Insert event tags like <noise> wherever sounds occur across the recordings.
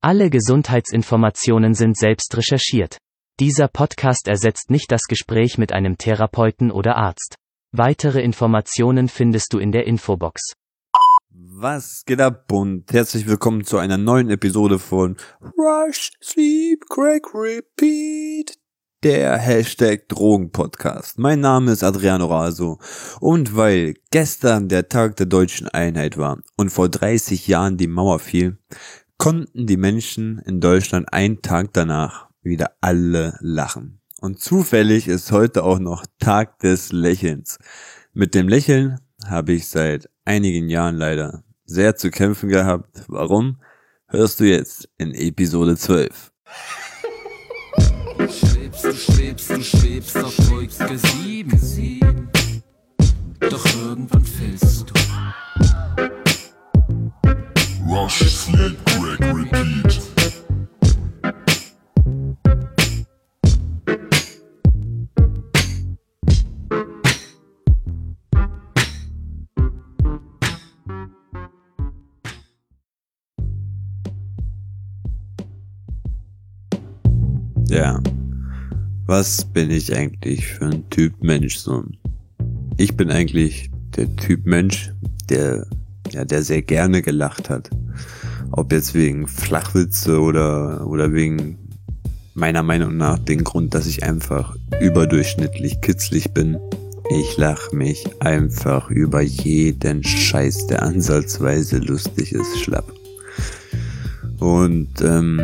Alle Gesundheitsinformationen sind selbst recherchiert. Dieser Podcast ersetzt nicht das Gespräch mit einem Therapeuten oder Arzt. Weitere Informationen findest du in der Infobox. Was geht ab und herzlich willkommen zu einer neuen Episode von Rush, Sleep, Crack, Repeat, der Hashtag Drogenpodcast. Mein Name ist Adriano Raso und weil gestern der Tag der deutschen Einheit war und vor 30 Jahren die Mauer fiel, konnten die Menschen in Deutschland einen Tag danach wieder alle lachen. Und zufällig ist heute auch noch Tag des Lächelns. Mit dem Lächeln habe ich seit einigen Jahren leider sehr zu kämpfen gehabt. Warum? Hörst du jetzt in Episode 12. Du schwebst, du schwebst, du schwebst auf Wolke 7. Doch irgendwann fällst du. Rush, sleep, crack, repeat. Ja. Was bin ich eigentlich für ein Typ Mensch so? Ich bin eigentlich der Typ Mensch, der ja, der sehr gerne gelacht hat. Ob jetzt wegen Flachwitze oder oder wegen meiner Meinung nach den Grund, dass ich einfach überdurchschnittlich kitzlig bin. Ich lach mich einfach über jeden Scheiß, der ansatzweise lustig ist, schlapp. Und ähm,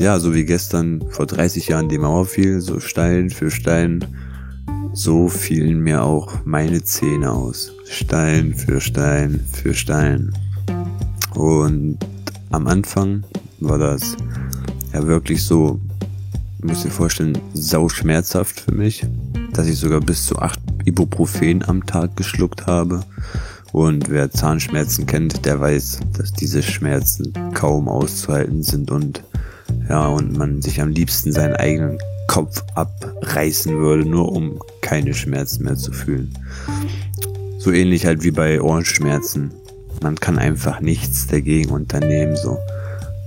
ja, so wie gestern vor 30 Jahren die Mauer fiel, so Stein für Stein, so fielen mir auch meine Zähne aus. Stein für Stein für Stein. Und am Anfang war das ja wirklich so, ich muss dir vorstellen, sau schmerzhaft für mich, dass ich sogar bis zu acht Ibuprofen am Tag geschluckt habe. Und wer Zahnschmerzen kennt, der weiß, dass diese Schmerzen kaum auszuhalten sind und ja, und man sich am liebsten seinen eigenen Kopf abreißen würde, nur um keine Schmerzen mehr zu fühlen. So ähnlich halt wie bei Ohrenschmerzen. Man kann einfach nichts dagegen unternehmen, so.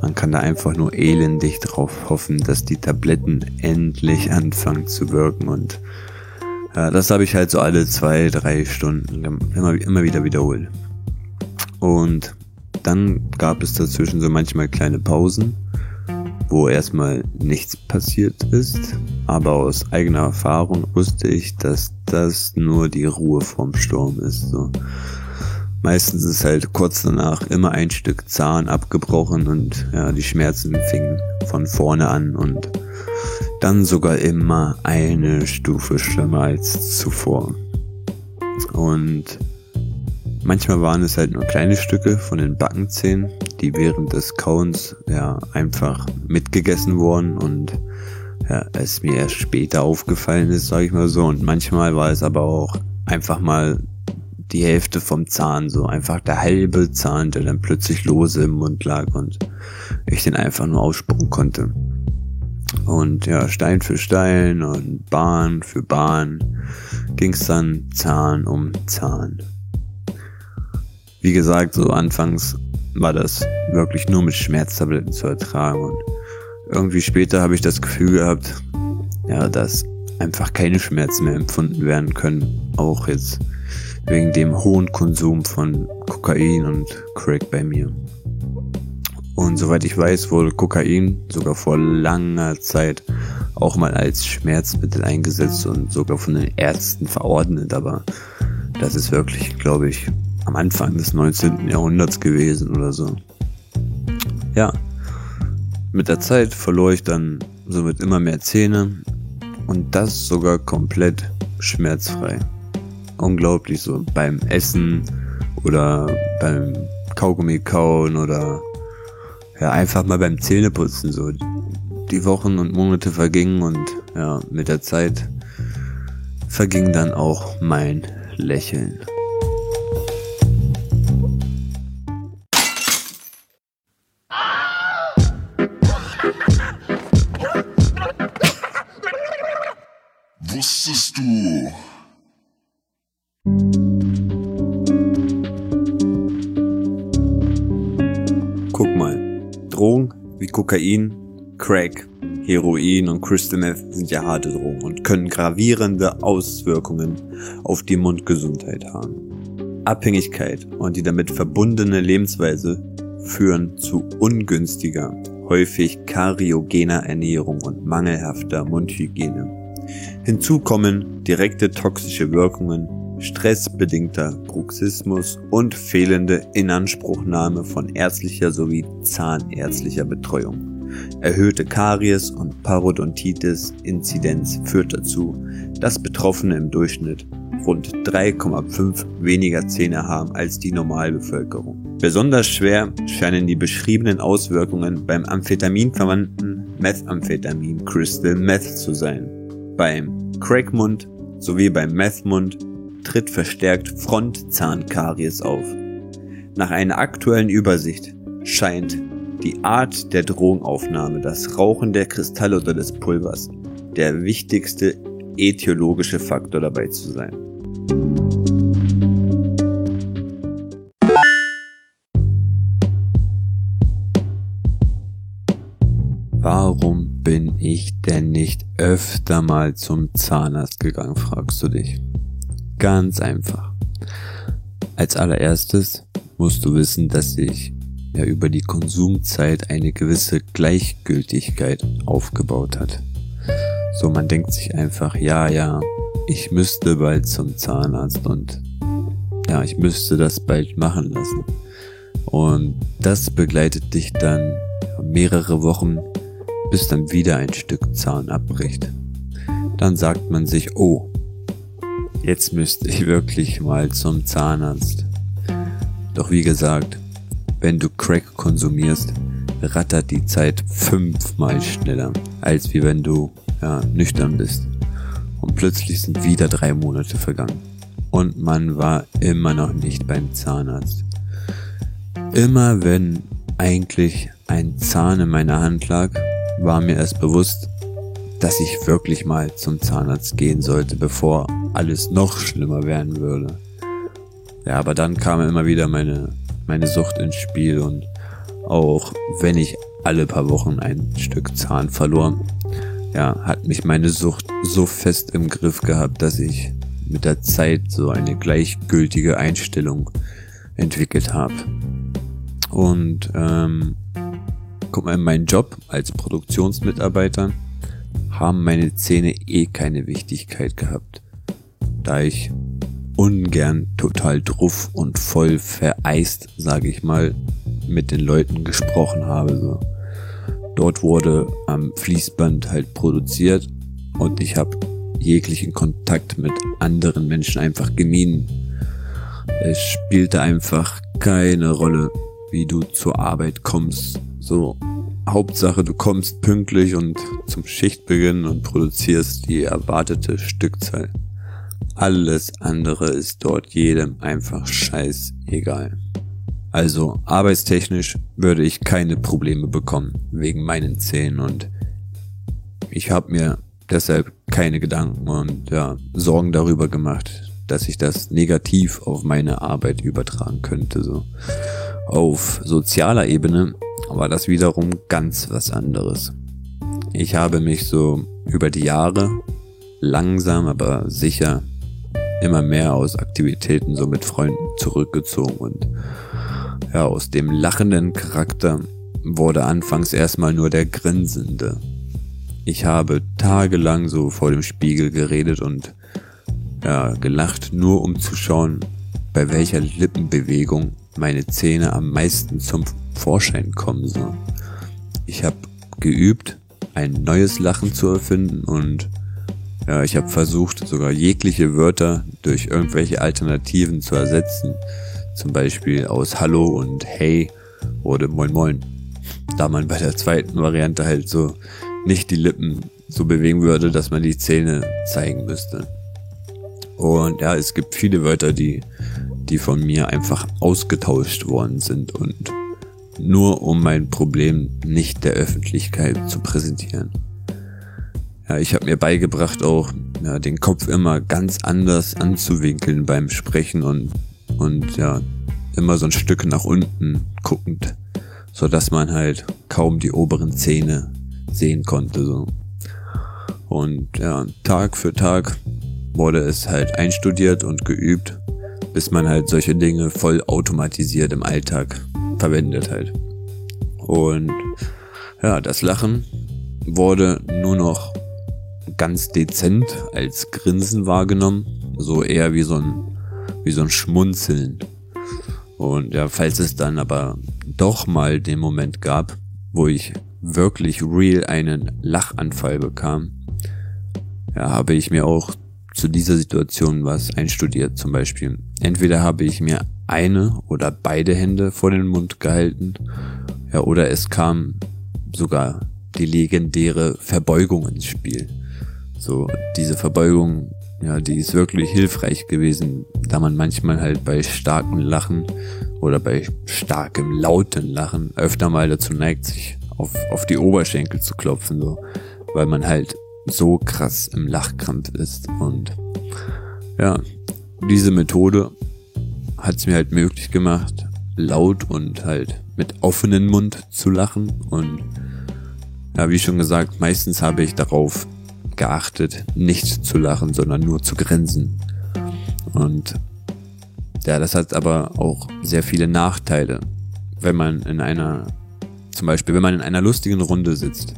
Man kann da einfach nur elendig drauf hoffen, dass die Tabletten endlich anfangen zu wirken und ja, das habe ich halt so alle zwei, drei Stunden immer, immer wieder wiederholt. Und dann gab es dazwischen so manchmal kleine Pausen, wo erstmal nichts passiert ist, aber aus eigener Erfahrung wusste ich, dass das nur die Ruhe vorm Sturm ist. So. Meistens ist halt kurz danach immer ein Stück Zahn abgebrochen und ja, die Schmerzen fingen von vorne an und dann sogar immer eine Stufe schlimmer als zuvor. Und manchmal waren es halt nur kleine Stücke von den Backenzähnen, die während des Kauens ja einfach mitgegessen wurden und ja, es mir erst später aufgefallen ist, sage ich mal so. Und manchmal war es aber auch einfach mal die Hälfte vom Zahn, so einfach der halbe Zahn, der dann plötzlich lose im Mund lag und ich den einfach nur ausspucken konnte. Und ja, Stein für Stein und Bahn für Bahn ging's dann Zahn um Zahn. Wie gesagt, so anfangs war das wirklich nur mit Schmerztabletten zu ertragen und irgendwie später habe ich das Gefühl gehabt, ja, dass einfach keine Schmerzen mehr empfunden werden können, auch jetzt wegen dem hohen Konsum von Kokain und Crack bei mir. Und soweit ich weiß, wurde Kokain sogar vor langer Zeit auch mal als Schmerzmittel eingesetzt und sogar von den Ärzten verordnet, aber das ist wirklich, glaube ich, Anfang des 19. Jahrhunderts gewesen oder so. Ja, mit der Zeit verlor ich dann somit immer mehr Zähne und das sogar komplett schmerzfrei. Unglaublich so beim Essen oder beim Kaugummi kauen oder ja einfach mal beim Zähneputzen so. Die Wochen und Monate vergingen und ja, mit der Zeit verging dann auch mein Lächeln. Kokain, Crack, Heroin und Crystal Meth sind ja harte Drogen und können gravierende Auswirkungen auf die Mundgesundheit haben. Abhängigkeit und die damit verbundene Lebensweise führen zu ungünstiger, häufig kariogener Ernährung und mangelhafter Mundhygiene. Hinzu kommen direkte toxische Wirkungen, stressbedingter Bruxismus und fehlende Inanspruchnahme von ärztlicher sowie zahnärztlicher Betreuung. Erhöhte Karies- und Parodontitis-Inzidenz führt dazu, dass Betroffene im Durchschnitt rund 3,5 weniger Zähne haben als die Normalbevölkerung. Besonders schwer scheinen die beschriebenen Auswirkungen beim amphetaminverwandten Methamphetamin Crystal Meth zu sein. Beim Crackmund sowie beim Methmund tritt verstärkt Frontzahnkaries auf. Nach einer aktuellen Übersicht scheint die Art der Drogenaufnahme, das Rauchen der Kristalle oder des Pulvers, der wichtigste äthiologische Faktor dabei zu sein. Warum bin ich denn nicht öfter mal zum Zahnarzt gegangen, fragst du dich. Ganz einfach. Als allererstes musst du wissen, dass sich ja über die Konsumzeit eine gewisse Gleichgültigkeit aufgebaut hat. So, man denkt sich einfach, ja, ja, ich müsste bald zum Zahnarzt und ja, ich müsste das bald machen lassen. Und das begleitet dich dann mehrere Wochen, bis dann wieder ein Stück Zahn abbricht. Dann sagt man sich, oh, jetzt müsste ich wirklich mal zum Zahnarzt. Doch wie gesagt, wenn du Crack konsumierst, rattert die Zeit fünfmal schneller, als wie wenn du ja, nüchtern bist. Und plötzlich sind wieder drei Monate vergangen. Und man war immer noch nicht beim Zahnarzt. Immer wenn eigentlich ein Zahn in meiner Hand lag, war mir erst bewusst, dass ich wirklich mal zum Zahnarzt gehen sollte, bevor alles noch schlimmer werden würde. Ja, aber dann kam immer wieder meine meine Sucht ins Spiel und auch wenn ich alle paar Wochen ein Stück Zahn verlor, ja, hat mich meine Sucht so fest im Griff gehabt, dass ich mit der Zeit so eine gleichgültige Einstellung entwickelt habe. Und ähm, guck mal, in meinem Job als Produktionsmitarbeiter haben meine Zähne eh keine Wichtigkeit gehabt, da ich ungern total druff und voll vereist, sage ich mal, mit den Leuten gesprochen habe. So. Dort wurde am Fließband halt produziert und ich habe jeglichen Kontakt mit anderen Menschen einfach gemieden. Es spielte einfach keine Rolle, wie du zur Arbeit kommst. So, Hauptsache du kommst pünktlich und zum Schichtbeginn und produzierst die erwartete Stückzahl. Alles andere ist dort jedem einfach scheißegal. Also arbeitstechnisch würde ich keine Probleme bekommen wegen meinen Zähnen und ich habe mir deshalb keine Gedanken und ja, Sorgen darüber gemacht, dass ich das negativ auf meine Arbeit übertragen könnte. So. Auf sozialer Ebene war das wiederum ganz was anderes. Ich habe mich so über die Jahre langsam aber sicher immer mehr aus Aktivitäten so mit Freunden zurückgezogen und ja, aus dem lachenden Charakter wurde anfangs erstmal nur der grinsende. Ich habe tagelang so vor dem Spiegel geredet und ja, gelacht, nur um zu schauen, bei welcher Lippenbewegung meine Zähne am meisten zum Vorschein kommen. So. Ich habe geübt, ein neues Lachen zu erfinden und ja, ich habe versucht, sogar jegliche Wörter durch irgendwelche Alternativen zu ersetzen. Zum Beispiel aus Hallo und Hey wurde Moin Moin. Da man bei der zweiten Variante halt so nicht die Lippen so bewegen würde, dass man die Zähne zeigen müsste. Und ja, es gibt viele Wörter, die, die von mir einfach ausgetauscht worden sind und nur um mein Problem nicht der Öffentlichkeit zu präsentieren. Ja, ich habe mir beigebracht, auch ja, den Kopf immer ganz anders anzuwinkeln beim Sprechen und, und ja, immer so ein Stück nach unten guckend, so dass man halt kaum die oberen Zähne sehen konnte, so. Und ja, Tag für Tag wurde es halt einstudiert und geübt, bis man halt solche Dinge voll automatisiert im Alltag verwendet halt. Und ja, das Lachen wurde nur noch ganz dezent als Grinsen wahrgenommen, so eher wie so ein, wie so ein Schmunzeln. Und ja, falls es dann aber doch mal den Moment gab, wo ich wirklich real einen Lachanfall bekam, ja, habe ich mir auch zu dieser Situation was einstudiert. Zum Beispiel, entweder habe ich mir eine oder beide Hände vor den Mund gehalten, ja, oder es kam sogar die legendäre Verbeugung ins Spiel. So, diese Verbeugung, ja, die ist wirklich hilfreich gewesen, da man manchmal halt bei starkem Lachen oder bei starkem lauten Lachen öfter mal dazu neigt, sich auf, auf die Oberschenkel zu klopfen, so, weil man halt so krass im Lachkrampf ist. Und ja, diese Methode hat es mir halt möglich gemacht, laut und halt mit offenem Mund zu lachen. Und ja, wie schon gesagt, meistens habe ich darauf geachtet, nicht zu lachen, sondern nur zu grinsen. Und ja, das hat aber auch sehr viele Nachteile, wenn man in einer, zum Beispiel, wenn man in einer lustigen Runde sitzt,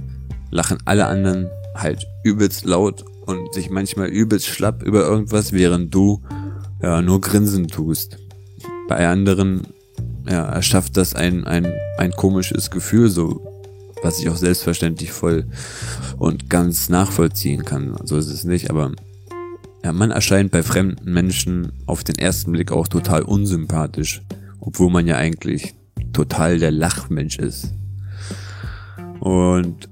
lachen alle anderen halt übelst laut und sich manchmal übelst schlapp über irgendwas, während du ja nur grinsen tust. Bei anderen ja, erschafft das ein, ein, ein komisches Gefühl, so was ich auch selbstverständlich voll und ganz nachvollziehen kann. So ist es nicht, aber ja, man erscheint bei fremden Menschen auf den ersten Blick auch total unsympathisch, obwohl man ja eigentlich total der Lachmensch ist. Und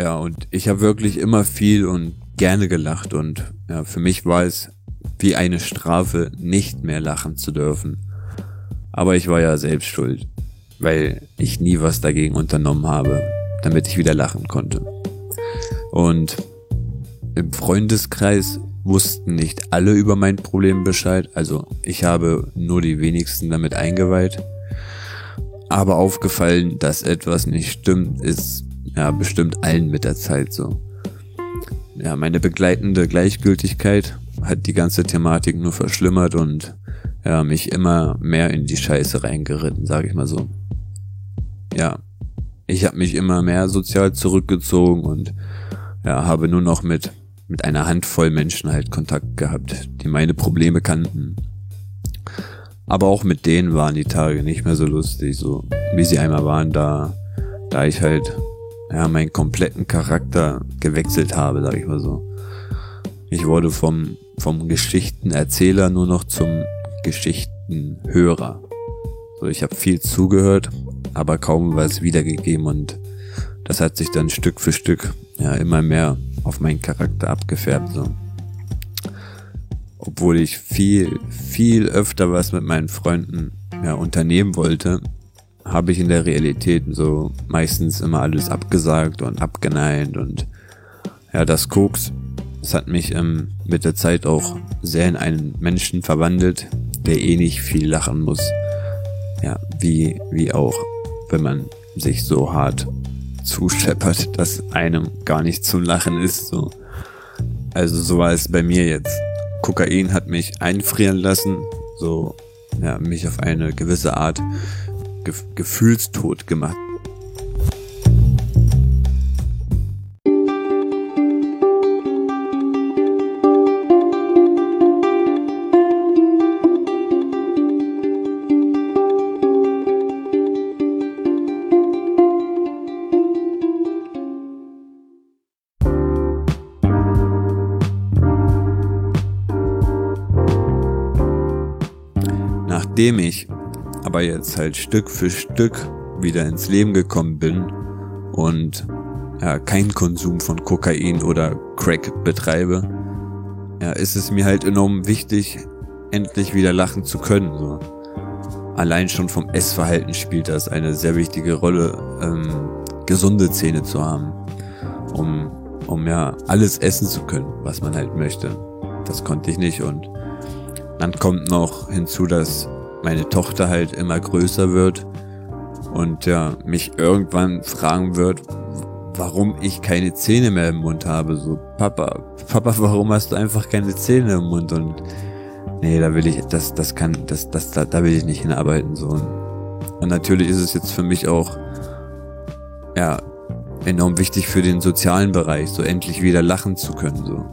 ja, und ich habe wirklich immer viel und gerne gelacht und ja, für mich war es wie eine Strafe, nicht mehr lachen zu dürfen. Aber ich war ja selbst schuld, weil ich nie was dagegen unternommen habe, damit ich wieder lachen konnte. Und im Freundeskreis wussten nicht alle über mein Problem Bescheid, also ich habe nur die wenigsten damit eingeweiht. Aber aufgefallen, dass etwas nicht stimmt, ist ja bestimmt allen mit der Zeit so. Ja, meine begleitende Gleichgültigkeit hat die ganze Thematik nur verschlimmert und ja, mich immer mehr in die Scheiße reingeritten, sage ich mal so. Ja, ich habe mich immer mehr sozial zurückgezogen und ja, habe nur noch mit mit einer Handvoll Menschen halt Kontakt gehabt, die meine Probleme kannten. Aber auch mit denen waren die Tage nicht mehr so lustig, so wie sie einmal waren, da, da ich halt, ja, meinen kompletten Charakter gewechselt habe, sag ich mal so. Ich wurde vom, vom Geschichtenerzähler nur noch zum Geschichtenhörer. So, ich habe viel zugehört, aber kaum was wiedergegeben und das hat sich dann Stück für Stück ja immer mehr auf meinen Charakter abgefärbt. So. Obwohl ich viel, viel öfter was mit meinen Freunden ja, unternehmen wollte, habe ich in der Realität so meistens immer alles abgesagt und abgeneint und ja, das Koks, das hat mich ähm, mit der Zeit auch sehr in einen Menschen verwandelt, der eh nicht viel lachen muss. Ja, wie, wie auch, wenn man sich so hart zuscheppert, <laughs> dass einem gar nicht zum Lachen ist. So. Also so war es bei mir jetzt. Kokain hat mich einfrieren lassen, so ja, mich auf eine gewisse Art ge gefühlstot gemacht. Nachdem ich aber jetzt halt Stück für Stück wieder ins Leben gekommen bin und ja, keinen Konsum von Kokain oder Crack betreibe, ja, ist es mir halt enorm wichtig, endlich wieder lachen zu können. So. Allein schon vom Essverhalten spielt das eine sehr wichtige Rolle, ähm, gesunde Zähne zu haben, um, um ja alles essen zu können, was man halt möchte. Das konnte ich nicht und dann kommt noch hinzu, dass meine Tochter halt immer größer wird und ja, mich irgendwann fragen wird, warum ich keine Zähne mehr im Mund habe. So, Papa, Papa, warum hast du einfach keine Zähne im Mund? Und nee, da will ich, das, das kann, das, das, da, da will ich nicht hinarbeiten. So. Und natürlich ist es jetzt für mich auch, ja, enorm wichtig für den sozialen Bereich, so endlich wieder lachen zu können, so.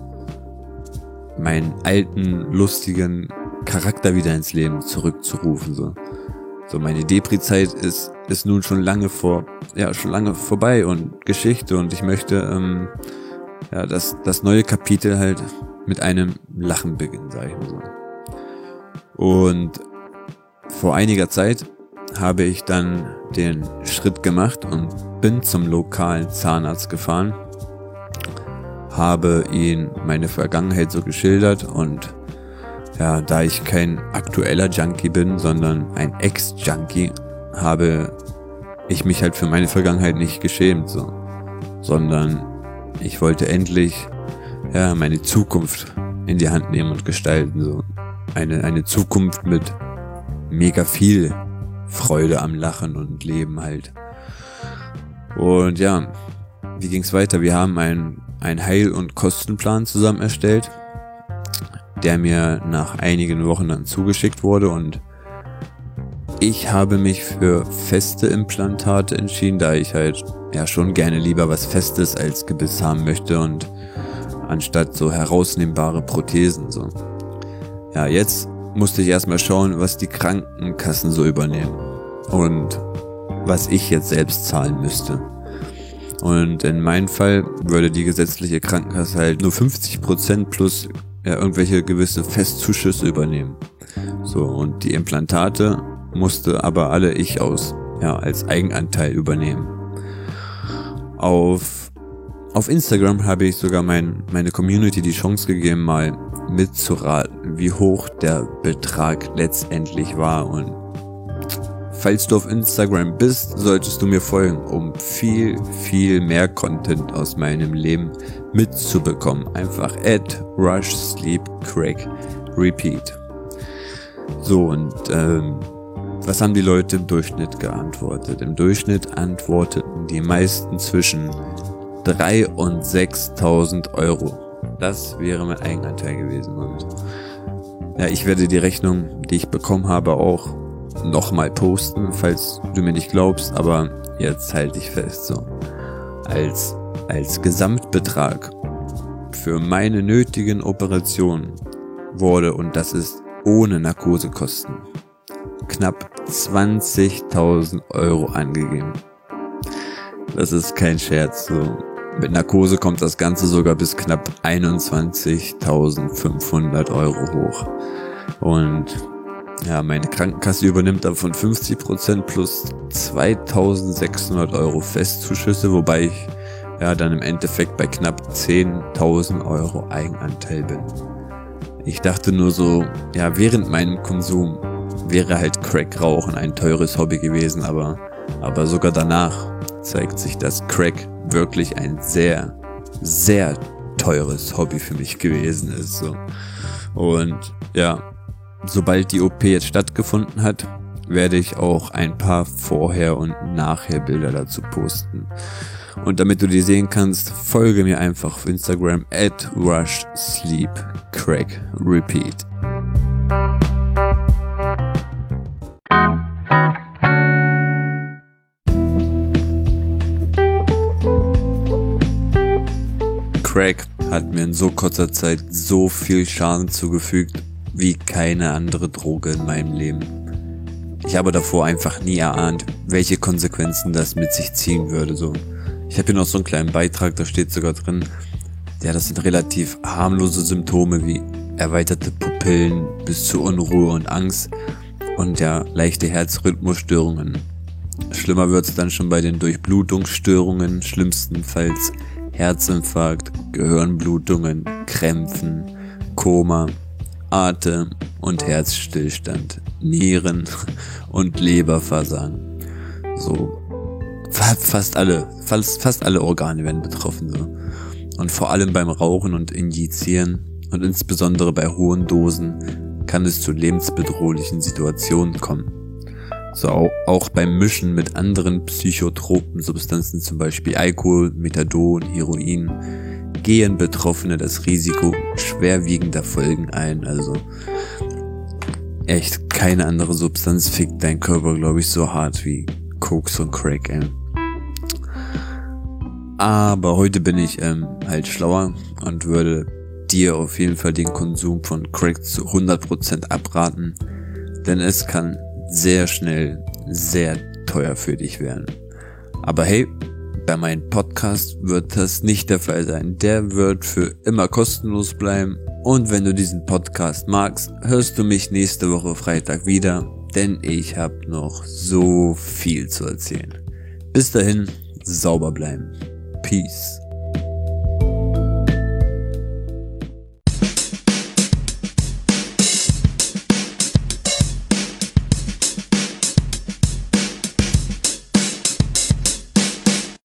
Meinen alten, lustigen Charakter wieder ins Leben zurückzurufen, so. So, meine Depri-Zeit ist, ist nun schon lange vor, ja, schon lange vorbei und Geschichte und ich möchte, ähm, ja, das, das neue Kapitel halt mit einem Lachen beginnen, sag ich mal so. Und vor einiger Zeit habe ich dann den Schritt gemacht und bin zum lokalen Zahnarzt gefahren, habe ihn meine Vergangenheit so geschildert und ja, da ich kein aktueller Junkie bin, sondern ein Ex-Junkie, habe ich mich halt für meine Vergangenheit nicht geschämt, so, sondern ich wollte endlich ja, meine Zukunft in die Hand nehmen und gestalten, so eine eine Zukunft mit mega viel Freude am Lachen und Leben halt. Und ja, wie ging's weiter? Wir haben einen, einen Heil- und Kostenplan zusammen erstellt, der mir nach einigen Wochen dann zugeschickt wurde und ich habe mich für feste Implantate entschieden, da ich halt ja schon gerne lieber was Festes als Gebiss haben möchte und anstatt so herausnehmbare Prothesen so. Ja, jetzt musste ich erstmal schauen, was die Krankenkassen so übernehmen und was ich jetzt selbst zahlen müsste. Und in meinem Fall würde die gesetzliche Krankenkasse halt nur 50% plus ja, irgendwelche gewisse Festzuschüsse übernehmen. So, und die Implantate musste aber alle ich aus, ja, als Eigenanteil übernehmen. Auf, auf Instagram habe ich sogar mein, meine Community die Chance gegeben, mal mitzuraten, wie hoch der Betrag letztendlich war. Und falls du auf Instagram bist, solltest du mir folgen, um viel, viel mehr Content aus meinem Leben mitzubekommen. Einfach add, rush, sleep, crack, repeat. So, und ähm, was haben die Leute im Durchschnitt geantwortet? Im Durchschnitt antworteten die meisten zwischen 3 und 6.000 Euro. Das wäre mein Eigenanteil gewesen. Und ja, ich werde die Rechnung, die ich bekommen habe, auch nochmal posten, falls du mir nicht glaubst, aber jetzt halte ich fest, so. Als, als Gesamtbetrag für meine nötigen Operationen wurde, und das ist ohne Narkosekosten, knapp 20.000 Euro angegeben. Das ist kein Scherz, so. Mit Narkose kommt das Ganze sogar bis knapp 21.500 Euro hoch. Und ja, meine Krankenkasse übernimmt davon 50% plus 2600 Euro Festzuschüsse, wobei ich ja dann im Endeffekt bei knapp 10.000 Euro Eigenanteil bin. Ich dachte nur so, ja, während meinem Konsum wäre halt Crack rauchen ein teures Hobby gewesen, aber, aber sogar danach zeigt sich, dass Crack wirklich ein sehr, sehr teures Hobby für mich gewesen ist. So. Und ja, sobald die OP jetzt stattgefunden hat, werde ich auch ein paar Vorher- und Nachher-Bilder dazu posten. Und damit du die sehen kannst, folge mir einfach auf Instagram at Rush Sleep Crack Repeat. Crack hat mir in so kurzer Zeit so viel Schaden zugefügt wie keine andere Droge in meinem Leben. Ich habe davor einfach nie erahnt, welche Konsequenzen das mit sich ziehen würde. So, ich habe hier noch so einen kleinen Beitrag, da steht sogar drin, ja, das sind relativ harmlose Symptome wie erweiterte Pupillen bis zu Unruhe und Angst und ja leichte Herzrhythmusstörungen. Schlimmer wird's dann schon bei den Durchblutungsstörungen, schlimmstenfalls Herzinfarkt, Gehirnblutungen, Krämpfen, Koma, Atem- und Herzstillstand, Nieren- <laughs> und Leberversagen. So, fast alle, fast, fast alle Organe werden betroffen. So. Und vor allem beim Rauchen und Injizieren und insbesondere bei hohen Dosen kann es zu lebensbedrohlichen Situationen kommen. So auch beim Mischen mit anderen psychotropen Substanzen, zum Beispiel Alkohol, Methadon, Heroin, gehen Betroffene das Risiko schwerwiegender Folgen ein. Also echt keine andere Substanz fickt dein Körper, glaube ich, so hart wie Koks und Crack. Ey. Aber heute bin ich ähm, halt schlauer und würde dir auf jeden Fall den Konsum von Crack zu 100% abraten, denn es kann sehr schnell sehr teuer für dich werden. Aber hey, bei meinem Podcast wird das nicht der Fall sein. Der wird für immer kostenlos bleiben. Und wenn du diesen Podcast magst, hörst du mich nächste Woche Freitag wieder, denn ich habe noch so viel zu erzählen. Bis dahin, sauber bleiben. Peace.